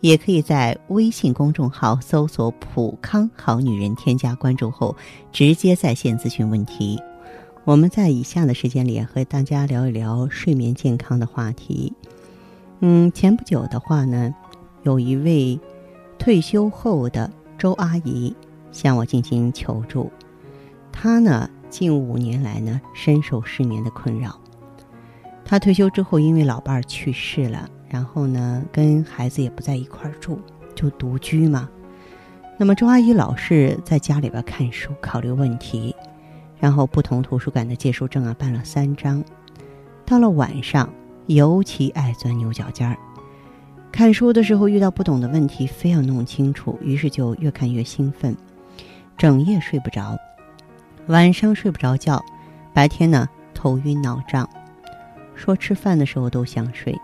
也可以在微信公众号搜索“普康好女人”，添加关注后直接在线咨询问题。我们在以下的时间里和大家聊一聊睡眠健康的话题。嗯，前不久的话呢，有一位退休后的周阿姨向我进行求助。她呢，近五年来呢，深受失眠的困扰。她退休之后，因为老伴儿去世了，然后呢，跟孩子也不在一块儿住，就独居嘛。那么周阿姨老是在家里边看书，考虑问题。然后不同图书馆的借书证啊办了三张，到了晚上尤其爱钻牛角尖儿。看书的时候遇到不懂的问题，非要弄清楚，于是就越看越兴奋，整夜睡不着，晚上睡不着觉，白天呢头晕脑胀，说吃饭的时候都想睡。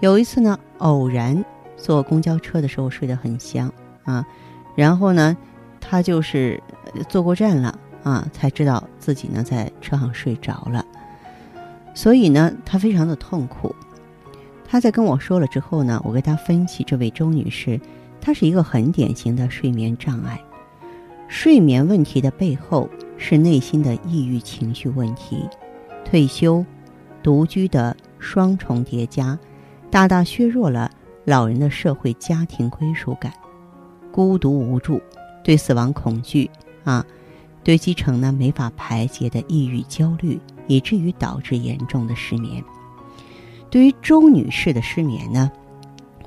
有一次呢偶然坐公交车的时候睡得很香啊，然后呢他就是坐过站了。啊，才知道自己呢在车上睡着了，所以呢，他非常的痛苦。他在跟我说了之后呢，我给他分析，这位周女士，她是一个很典型的睡眠障碍。睡眠问题的背后是内心的抑郁情绪问题，退休、独居的双重叠加，大大削弱了老人的社会家庭归属感，孤独无助，对死亡恐惧啊。堆积成呢没法排解的抑郁焦虑，以至于导致严重的失眠。对于周女士的失眠呢，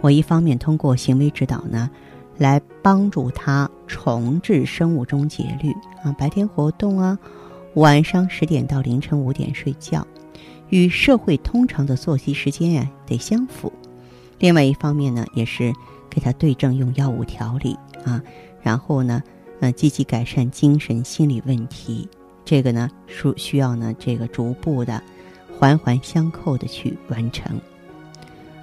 我一方面通过行为指导呢，来帮助她重置生物钟节律啊，白天活动啊，晚上十点到凌晨五点睡觉，与社会通常的作息时间呀得相符。另外一方面呢，也是给他对症用药物调理啊，然后呢。呃，积极改善精神心理问题，这个呢，需需要呢，这个逐步的、环环相扣的去完成。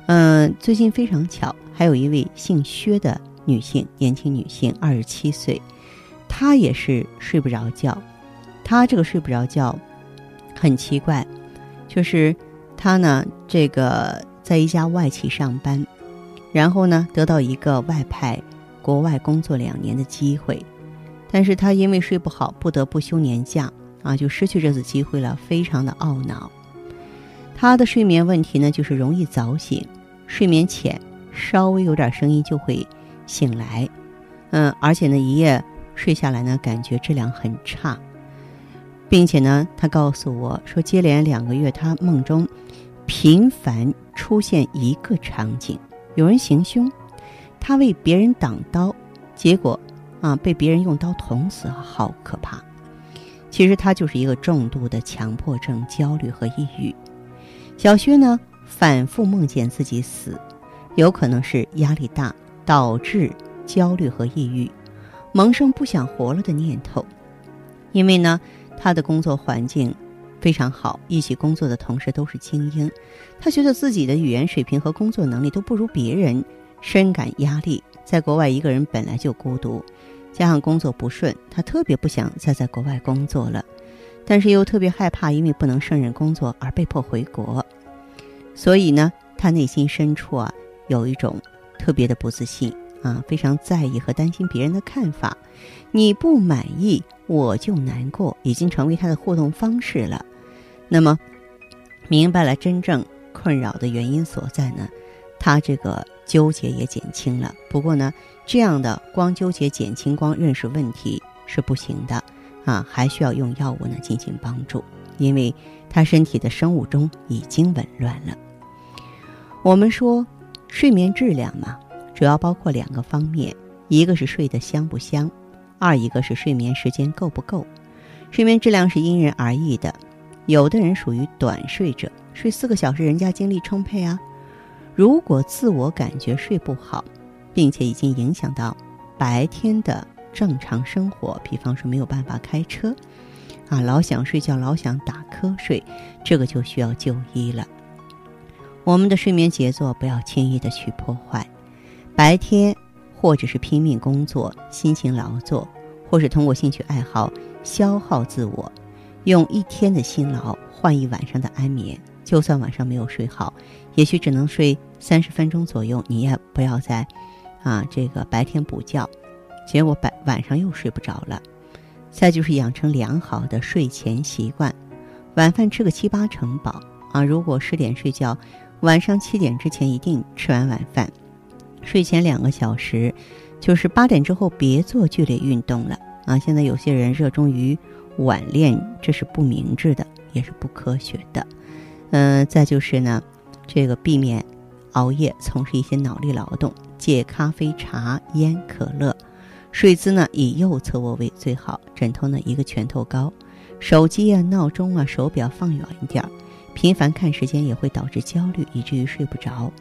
嗯，最近非常巧，还有一位姓薛的女性，年轻女性，二十七岁，她也是睡不着觉。她这个睡不着觉，很奇怪，就是他呢，这个在一家外企上班，然后呢，得到一个外派国外工作两年的机会。但是他因为睡不好，不得不休年假啊，就失去这次机会了，非常的懊恼。他的睡眠问题呢，就是容易早醒，睡眠浅，稍微有点声音就会醒来，嗯，而且呢，一夜睡下来呢，感觉质量很差，并且呢，他告诉我说，接连两个月，他梦中频繁出现一个场景，有人行凶，他为别人挡刀，结果。啊，被别人用刀捅死，好可怕！其实他就是一个重度的强迫症、焦虑和抑郁。小薛呢，反复梦见自己死，有可能是压力大导致焦虑和抑郁，萌生不想活了的念头。因为呢，他的工作环境非常好，一起工作的同事都是精英，他觉得自己的语言水平和工作能力都不如别人，深感压力。在国外一个人本来就孤独。加上工作不顺，他特别不想再在国外工作了，但是又特别害怕，因为不能胜任工作而被迫回国。所以呢，他内心深处啊，有一种特别的不自信啊，非常在意和担心别人的看法。你不满意，我就难过，已经成为他的互动方式了。那么，明白了真正困扰的原因所在呢？他这个纠结也减轻了，不过呢，这样的光纠结减轻、光认识问题是不行的，啊，还需要用药物呢进行帮助，因为他身体的生物钟已经紊乱了。我们说，睡眠质量嘛，主要包括两个方面，一个是睡得香不香，二一个是睡眠时间够不够。睡眠质量是因人而异的，有的人属于短睡者，睡四个小时，人家精力充沛啊。如果自我感觉睡不好，并且已经影响到白天的正常生活，比方说没有办法开车，啊，老想睡觉，老想打瞌睡，这个就需要就医了。我们的睡眠节奏不要轻易的去破坏。白天或者是拼命工作、辛勤劳作，或是通过兴趣爱好消耗自我，用一天的辛劳换一晚上的安眠。就算晚上没有睡好，也许只能睡三十分钟左右，你也不要在啊这个白天补觉，结果白晚上又睡不着了。再就是养成良好的睡前习惯，晚饭吃个七八成饱啊。如果十点睡觉，晚上七点之前一定吃完晚饭。睡前两个小时，就是八点之后别做剧烈运动了啊。现在有些人热衷于晚练，这是不明智的，也是不科学的。嗯，再就是呢，这个避免熬夜，从事一些脑力劳动，戒咖啡、茶、烟、可乐。睡姿呢，以右侧卧位最好，枕头呢一个拳头高，手机啊、闹钟啊、手表放远一点儿，频繁看时间也会导致焦虑，以至于睡不着。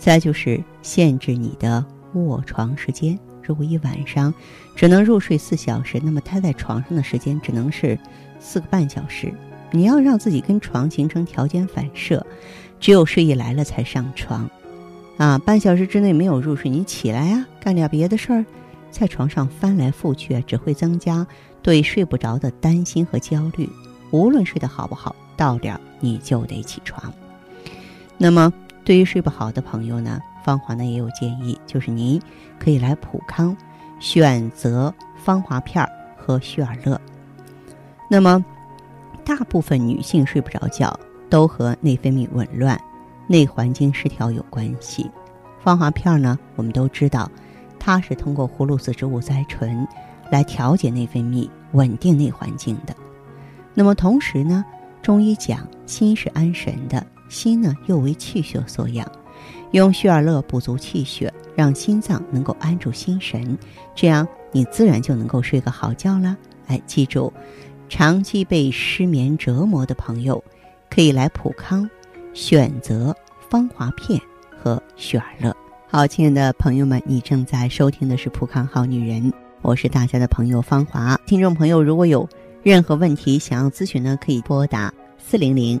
再就是限制你的卧床时间，如果一晚上只能入睡四小时，那么他在床上的时间只能是四个半小时。你要让自己跟床形成条件反射，只有睡意来了才上床，啊，半小时之内没有入睡，你起来啊，干点别的事儿。在床上翻来覆去，只会增加对睡不着的担心和焦虑。无论睡得好不好，到点儿你就得起床。那么，对于睡不好的朋友呢，芳华呢也有建议，就是您可以来普康选择芳华片儿和旭尔乐。那么，大部分女性睡不着觉都和内分泌紊乱、内环境失调有关系。芳华片儿呢，我们都知道。它是通过葫芦籽植物甾醇来调节内分泌、稳定内环境的。那么同时呢，中医讲心是安神的，心呢又为气血所养，用旭尔乐补足气血，让心脏能够安住心神，这样你自然就能够睡个好觉了。哎，记住，长期被失眠折磨的朋友，可以来普康选择芳华片和旭尔乐。好，亲爱的朋友们，你正在收听的是《普康好女人》，我是大家的朋友芳华。听众朋友，如果有任何问题想要咨询呢，可以拨打四零零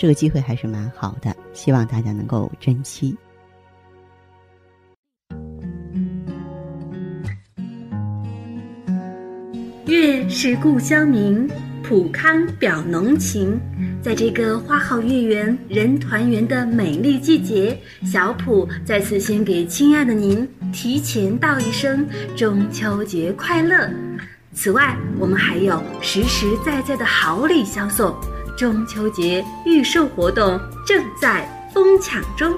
这个机会还是蛮好的，希望大家能够珍惜。月是故乡明，普康表浓情。在这个花好月圆、人团圆的美丽季节，小普再次先给亲爱的您提前道一声中秋节快乐。此外，我们还有实实在在的好礼相送，中秋节预售活动正在疯抢中，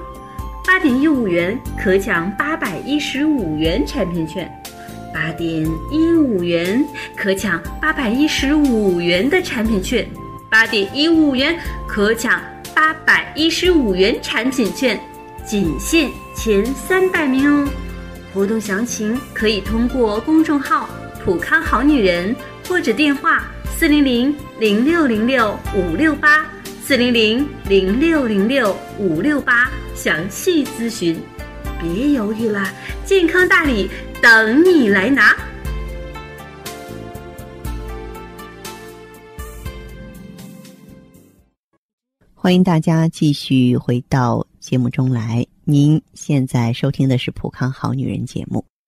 八点一五元可抢八百一十五元产品券，八点一五元可抢八百一十五元的产品券。八点一五元可抢八百一十五元产品券，仅限前三百名哦。活动详情可以通过公众号“普康好女人”或者电话四零零零六零六五六八四零零零六零六五六八详细咨询。别犹豫了，健康大礼等你来拿。欢迎大家继续回到节目中来。您现在收听的是《普康好女人》节目。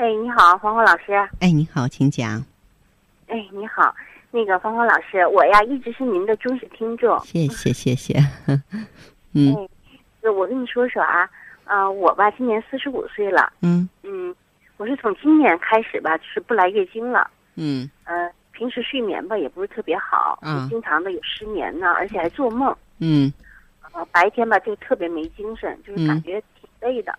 哎，你好，黄黄老师。哎，你好，请讲。哎，你好，那个芳芳老师，我呀一直是您的忠实听众。谢谢谢谢。嗯，那我跟你说说啊，啊，我吧今年四十五岁了。嗯嗯，我是从今年开始吧，就是不来月经了。嗯呃，平时睡眠吧也不是特别好，嗯经常的有失眠呢，而且还做梦。嗯呃，白天吧就特别没精神，就是感觉挺累的。嗯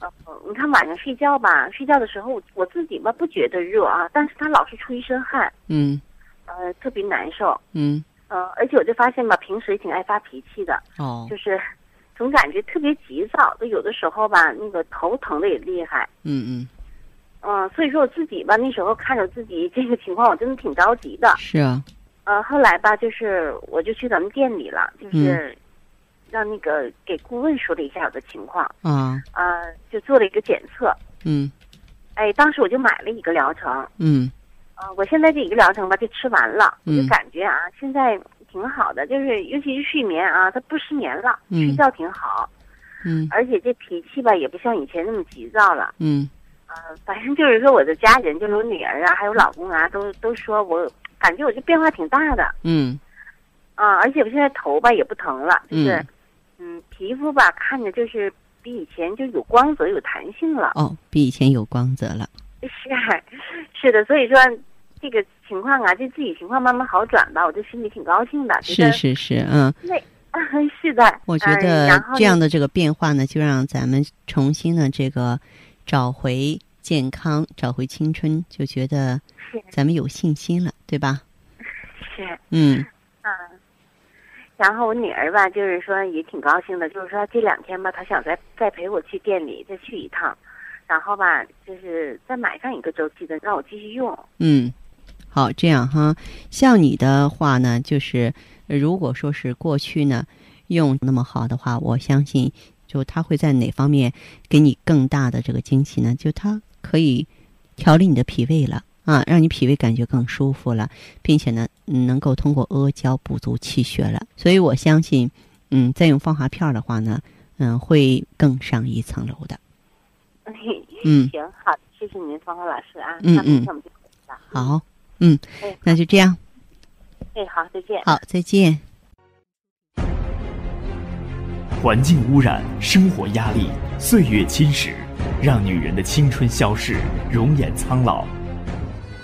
呃，你看晚上睡觉吧，睡觉的时候我我自己吧不觉得热啊，但是他老是出一身汗，嗯呃，特别难受。嗯呃，而且我就发现吧，平时也挺爱发脾气的，哦就是总感觉特别急躁，就有的时候吧，那个头疼的也厉害。嗯嗯嗯、所以说我自己吧，那时候看着自己这个情况，我真的挺着急的。是啊呃，后来吧，就是我就去咱们店里了，就是让那个给顾问说了一下我的情况，啊。呃，就做了一个检测。嗯。哎，当时我就买了一个疗程，嗯。呃，我现在这一个疗程吧就吃完了，我就嗯感觉啊，现在挺好的，就是尤其是睡眠啊，他不失眠了，嗯。睡觉挺好，嗯。而且这脾气吧也不像以前那么急躁了。嗯。呃，反正就是说我的家人，就是我女儿啊，还有老公啊，都都说我感觉我这变化挺大的。嗯。啊、而且我现在头吧也不疼了，就是嗯皮肤吧看着就是比以前就有光泽、有弹性了。哦，比以前有光泽了。是啊是的，所以说这个情况啊，就自己情况慢慢好转吧，我就心里挺高兴的。是是是，嗯，那是的，嗯我觉得这样的这个变化呢，就让咱们重新的这个找回健康，找回青春，就觉得是咱们有信心了，对吧？是嗯嗯。然后我女儿吧，就是说也挺高兴的，就是说这两天吧，她想再再陪我去店里再去一趟，然后吧，就是再买上一个周期的，让我继续用。嗯，好，这样哈。像你的话呢，就是如果说是过去呢用那么好的话，我相信就他会在哪方面给你更大的这个惊喜呢？就它可以调理你的脾胃了啊，让你脾胃感觉更舒服了，并且呢，嗯能够通过阿胶补足气血了。所以我相信，嗯，再用芳华片儿的话呢，嗯，会更上一层楼的。嗯，行，好，谢谢您，芳华老师啊。嗯嗯我们就。好，嗯，哎，那就这样，哎，好，再见。好，再见。环境污染、生活压力、岁月侵蚀，让女人的青春消逝，容颜苍老。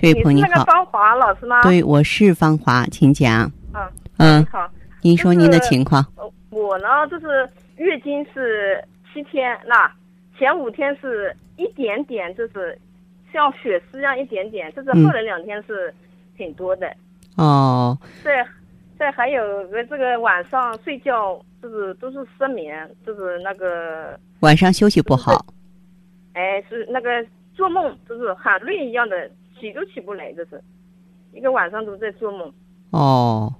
这位朋友你是那个，芳华老师吗？对，我是芳华，请讲。嗯嗯，好，您说您的情况。呃我呢就是月经是七天，那前五天是一点点，就是像血丝一样一点点，就是嗯后来两天是挺多的。哦，对，再还有个这个晚上睡觉就是都是失眠，就是那个晚上休息不好。哎是那个做梦就是喊累一样的，起都起不来，这是一个晚上都在做梦，哦，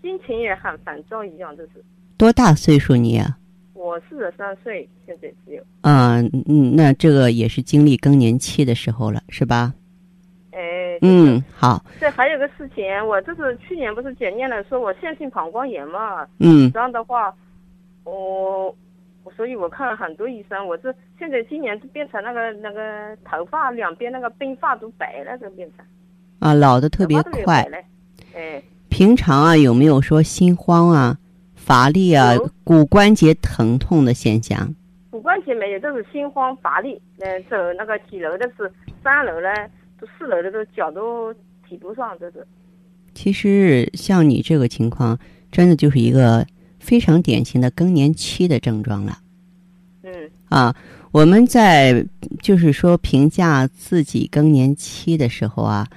心情也很烦躁一样，这是。多大岁数你啊？我四十三岁，现在只有，嗯嗯，那这个也是经历更年期的时候了，是吧？哎，嗯，好，这还有个事情，我这是去年不是检验了，说我腺性膀胱炎嘛，嗯。这样的话，我，我所以我看了很多医生，我这现在今年就变成那个那个头发两边那个鬓发都白了，都变成啊，老的特别快哎，平常啊，有没有说心慌啊、乏力啊有、骨关节疼痛的现象？骨关节没有，都是心慌乏力，嗯、走那个几楼的是三楼呢，都四楼的都脚都提不上，这是。其实像你这个情况，真的就是一个非常典型的更年期的症状了。嗯啊，我们在就是说评价自己更年期的时候啊，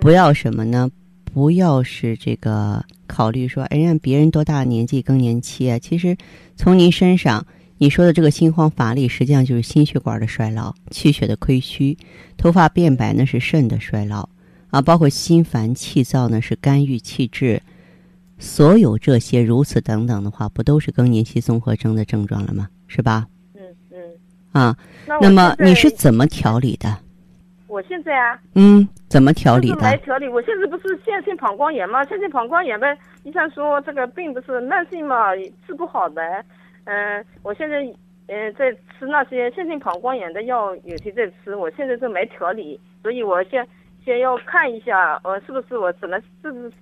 不要什么呢？不要是这个考虑说，哎，让别人多大年纪更年期啊？其实从您身上你说的这个心慌乏力，实际上就是心血管的衰老、气血的亏虚；头发变白呢是肾的衰老啊，包括心烦气躁呢是肝郁气滞。所有这些如此等等的话，不都是更年期综合征的症状了吗？是吧？嗯嗯。啊，那那么你是怎么调理的？我现在啊，嗯，怎么调理的？来？调理。我现在不是线性膀胱炎吗？线性膀胱炎呗，医生说这个病不是慢性嘛，治不好的。嗯、我现在嗯、在吃那些线性膀胱炎的药，有些在吃。我现在是没调理，所以我先先要看一下，呃，是不是我怎么是不是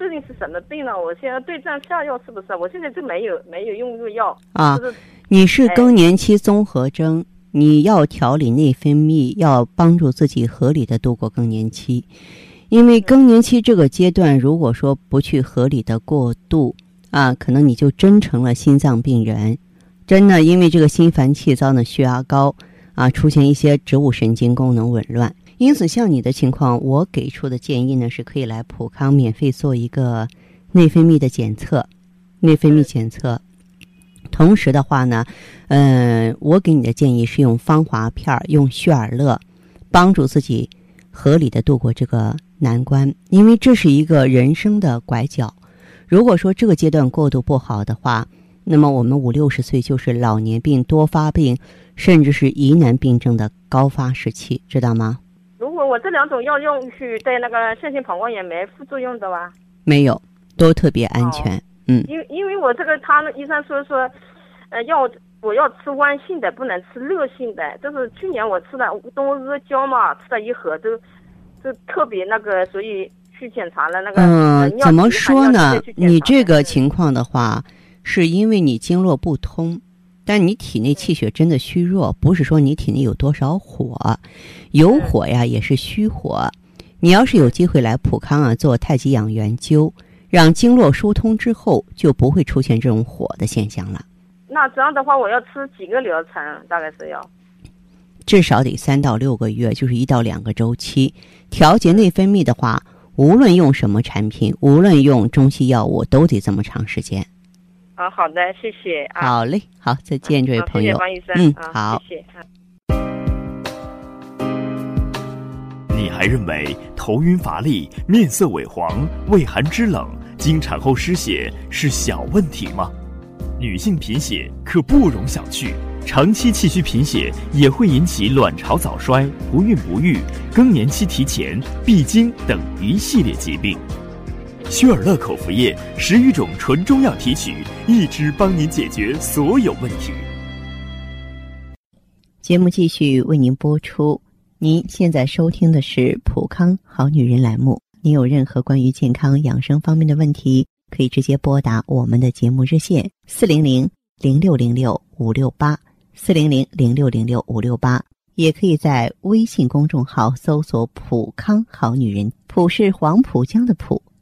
究竟是什么病呢？我现在对症下药是不是？我现在就没有没有用这个药，啊就是你是哎更年期综合征，你要调理内分泌，要帮助自己合理的度过更年期。因为更年期这个阶段，如果说不去合理的过渡啊，可能你就真成了心脏病人。真的，因为这个心烦气躁呢，血压高啊，出现一些植物神经功能紊乱。因此，像你的情况，我给出的建议呢，是可以来普康免费做一个内分泌的检测，内分泌检测。同时的话呢，嗯、我给你的建议是用芳华片儿，用旭尔乐，帮助自己合理的度过这个难关，因为这是一个人生的拐角。如果说这个阶段过渡不好的话，那么我们五六十岁就是老年病多发病，甚至是疑难病症的高发时期，知道吗？我这两种药用去对那个腺性膀胱炎没副作用的吧？没有，都特别安全。嗯，因因为我这个他医生说说，呃，要我要吃弯性的，不能吃热性的。就是去年我吃了东阿胶嘛，吃了一盒都，就特别那个，所以去检查了那个。呃嗯，怎么说呢你这个嗯情况的话，是因为你经络不通，但你体内气血真的虚弱，不是说你体内有多少火，有嗯火呀也是虚火。你要是有机会来普康啊做太极养元灸，让经络疏通之后，就不会出现这种火的现象了。那这样的话，我要吃几个疗程？大概是要。至少得三到六个月，就是一到两个周期。调节内分泌的话，无论用什么产品，无论用中西药物，都得这么长时间。啊，好的，谢谢啊。好嘞，好，再见，这位朋友。谢谢王医生。嗯啊好谢谢。啊你还认为头晕乏力、面色萎黄、畏寒肢冷、经产后失血是小问题吗？女性贫血可不容小觑，长期气虚贫血也会引起卵巢早衰、不孕不育、更年期提前、闭经等一系列疾病。薛尔乐口服液十余种纯中药提取，一支帮您解决所有问题。节目继续为您播出。您现在收听的是《普康好女人》栏目。您有任何关于健康养生方面的问题，可以直接拨打我们的节目热线四零零零六零六五六八四零零零六零六五六八，也可以在微信公众号搜索“普康好女人”，普是黄浦江的浦，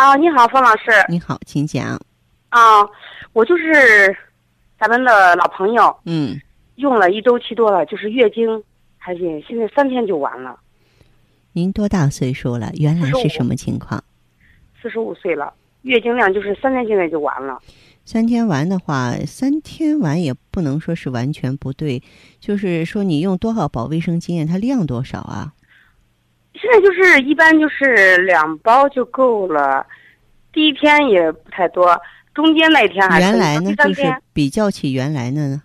啊，你好，方老师。你好，请讲。啊，我就是咱们的老朋友，嗯，用了一周期多了，就是月经，还是现在三天就完了，您多大岁数了？原来是什么情况？四十五岁了，月经量就是三天现在就完了。三天完的话，三天完也不能说是完全不对，就是说你用多少保卫生巾啊，它量多少啊？现在就是一般就是两包就够了，第一天也不太多，中间那一天还原来呢就是比较起原来的呢，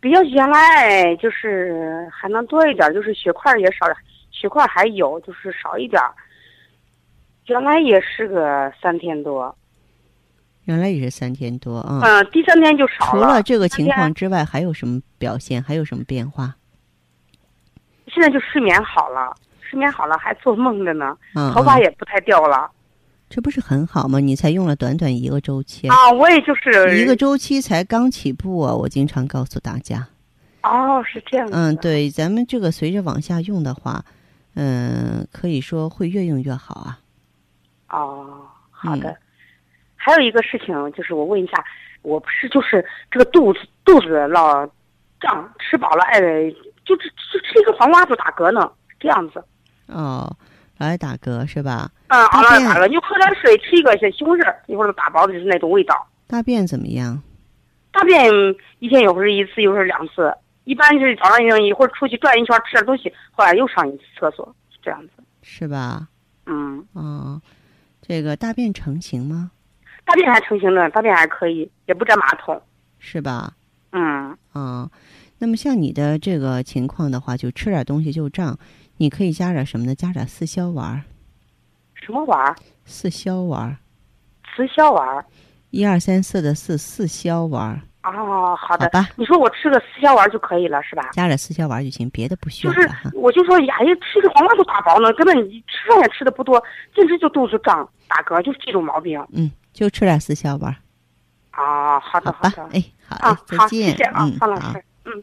比较原来就是还能多一点，就是血块也少，血块还有，就是少一点儿。原来也是个三天多，原来也是三天多啊。嗯，第三天就少除了这个情况之外，还有什么表现？还有什么变化？现在就失眠好了，失眠好了，还做梦着呢，嗯，头发嗯也不太掉了。这不是很好吗？你才用了短短一个周期，啊，我也就是一个周期才刚起步啊！我经常告诉大家，哦，是这样子。嗯，。对，咱们这个随着往下用的话，嗯，可以说会越用越好啊。哦，好的。嗯还有一个事情就是，我问一下，我不是就是这个肚子肚子老胀，吃饱了哎，就吃就吃一个黄瓜就打嗝呢，这样子。哦，老爱打嗝是吧？嗯，大便熬夜打嗝，你就喝点水，吃一个小西红柿，一会儿就打包的就是那种味道。大便怎么样？大便一天有时候一次，有时候两次，一般是早上一会儿出去转一圈，吃点东西，后来又上一次厕所，这样子。是吧？嗯，哦，这个大便成型吗？大便还成型呢，大便还可以，也不占马桶。是吧？嗯，啊、那么像你的这个情况的话，就吃点东西就胀，你可以加点什么呢？加点四消丸儿，什么丸儿？四消丸儿，慈消丸儿。一二三四的四，四消丸儿，哦，好的。好吧你说我吃个四消丸儿就可以了，是吧？加点四消丸儿就行，别的不需就是要。我就说，呀，呀，吃个黄瓜都打包呢，根本你吃饭也吃的不多，简直就肚子胀、打嗝，就是这种毛病。嗯，就吃点四消丸儿，啊，好的，好的。？哎，好啊嘞，，再好，见。谢谢啊方老师。嗯。